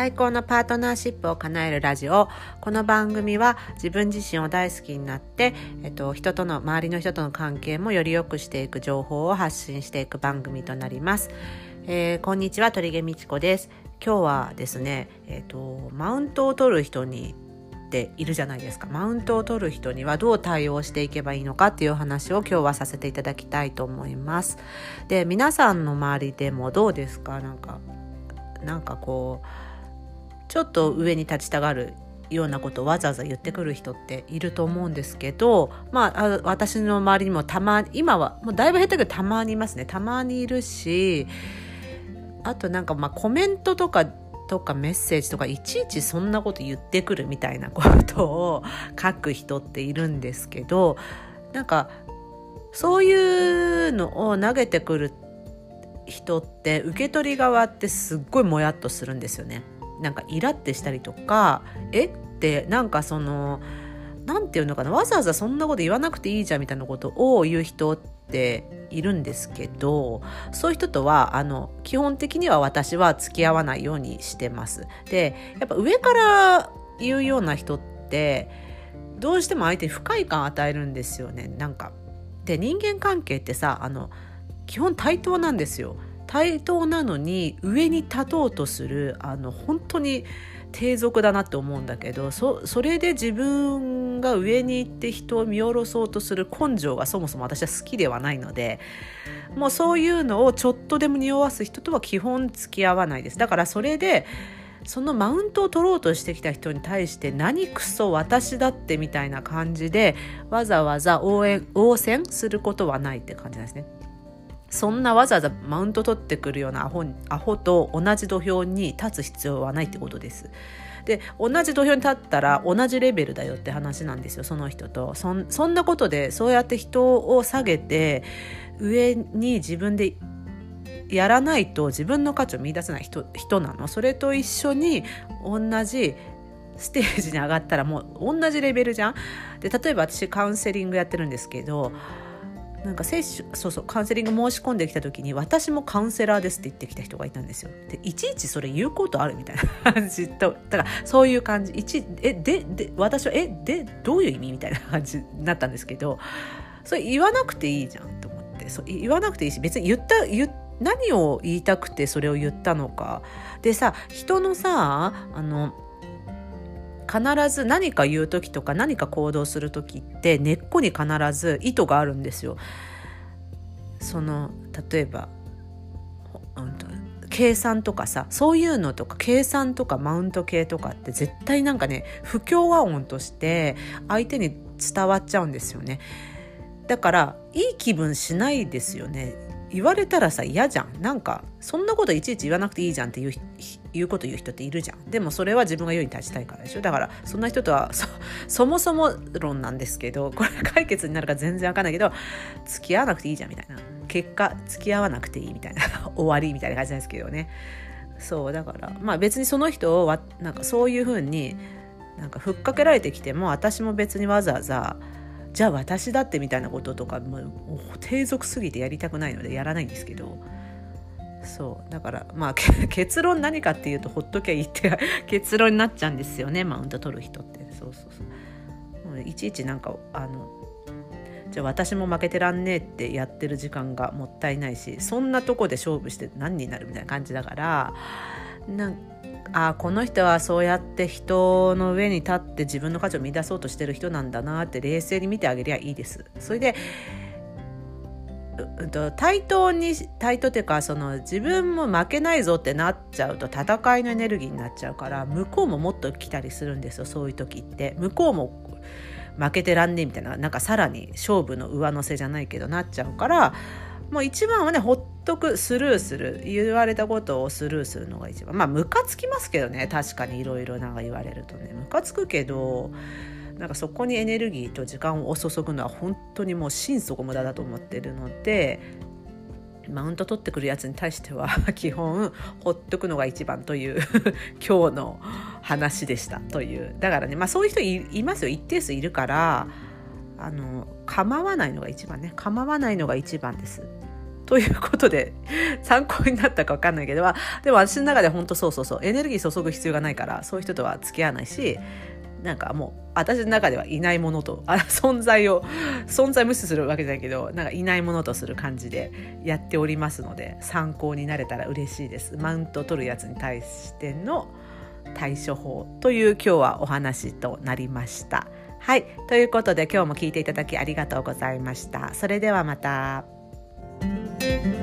最高のパートナーシップを叶えるラジオ。この番組は自分自身を大好きになって、えっと、人との周りの人との関係もより良くしていく情報を発信していく番組となります、えー、こんにちは鳥毛美智子です。今日はですね、えっと、マウントを取る人にっているじゃないですか。マウントを取る人にはどう対応していけばいいのかっていう話を今日はさせていただきたいと思います。で皆さんの周りでもどうですか？なんかなんかこうちょっと上に立ちたがるようなことをわざわざ言ってくる人っていると思うんですけど、まあ、私の周りにもたま今はもうだいぶ減ったけどたまにいますねたまにいるしあとなんかまあコメントとかとかメッセージとかいちいちそんなこと言ってくるみたいなことを書く人っているんですけどなんかそういうのを投げてくる人って受け取り側ってすっごいもやっとするんですよね。なんかイラってしたりとかえってなんかその何て言うのかなわざわざそんなこと言わなくていいじゃんみたいなことを言う人っているんですけどそういう人とはあの基本的には私は付き合わないようにしてます。でやっぱ上から言うような人ってどうしても相手に不快感与えるんですよねなんか。で人間関係ってさあの基本対等なんですよ。対等なのに上に立とうとするあの本当に低俗だなって思うんだけどそそれで自分が上に行って人を見下ろそうとする根性がそもそも私は好きではないのでもうそういうのをちょっとでも匂わす人とは基本付き合わないですだからそれでそのマウントを取ろうとしてきた人に対して何クソ私だってみたいな感じでわざわざ応援応戦することはないって感じなんですね。そんなわざわざマウント取ってくるようなアホアホと同じ土俵に立つ必要はないってことです。で同じ土俵に立ったら同じレベルだよって話なんですよその人と。そんなことでそうやって人を下げて上に自分でやらないと自分の価値を見出せない人人なの。それと一緒に同じステージに上がったらもう同じレベルじゃん。で例えば私カウンセリングやってるんですけどなんか接種そうそうカウンセリング申し込んできた時に私もカウンセラーですって言ってきた人がいたんですよ。でいちいちそれ言うことあるみたいな感じとだからそういう感じ。一えでで私はえでどういう意味みたいな感じになったんですけどそれ言わなくていいじゃんと思って。そう言わなくていいし別に言った言何を言いたくてそれを言ったのか。でさ人のさあの必ず何か言う時とか何か行動する時って根っこに必ず意図があるんですよ。その例えば、うん、計算とかさそういうのとか計算とかマウント系とかって絶対なんかね不協和音として相手に伝わっちゃうんですよね。だからいい気分しないですよね言われたらさ嫌じゃん。なんかそんなこといちいち言わなくていいじゃんっていう言うこと言う人っているじゃん。でもそれは自分が世に立ちたいからでしょだからそんな人とはそもそも論なんですけどこれ解決になるか全然わかんないけど付き合わなくていいじゃんみたいな。結果付き合わなくていいみたいな。終わりみたいな感じなんですけどね。そうだからまあ別にその人をなんかそういうふうになんかふっかけられてきても私も別にわざわざじゃあ私だってみたいなこととかもう低俗すぎてやりたくないのでやらないんですけど。そう。だからまあ 結論何かっていうとほっときゃいいって結論になっちゃうんですよねマウント取る人って。そうそうそう。いちいちなんかあのじゃあ私も負けてらんねえってやってる時間がもったいないしそんなとこで勝負して何になるみたいな感じだからなんあこの人はそうやって人の上に立って自分の価値を見出そうとしてる人なんだなって冷静に見てあげりゃいいです。それで対等に対等っていうかその自分も負けないぞってなっちゃうと戦いのエネルギーになっちゃうから向こうももっと来たりするんですよそういう時って向こうも負けてらんねえみたいななんかさらに勝負の上乗せじゃないけどなっちゃうからもう一番はねほっとくスルーする言われたことをスルーするのが一番。まあムカつきますけどね。確かに。いろいろなんか言われるとね。ムカつくけどなんかそこにエネルギーと時間を注ぐのは本当にもう心底無駄だと思ってるのでマウント取ってくるやつに対しては 基本ほっとくのが一番という 今日の話でしたという。だからねまあそういう人いますよ。一定数いるからあの構わないのが一番ね。構わないのが一番です。ということで 参考になったか分かんないけどでも私の中で本当そうそうそうエネルギー注ぐ必要がないからそういう人とは付き合わないしなんかもう私の中ではいないものとあ存在を存在無視するわけじゃないけどなんかいないものとする感じでやっておりますので参考になれたら嬉しいです。マウント取るやつに対しての対処法という今日はお話となりました。はい。ということで今日も聞いていただきありがとうございました。それではまた。Thank you.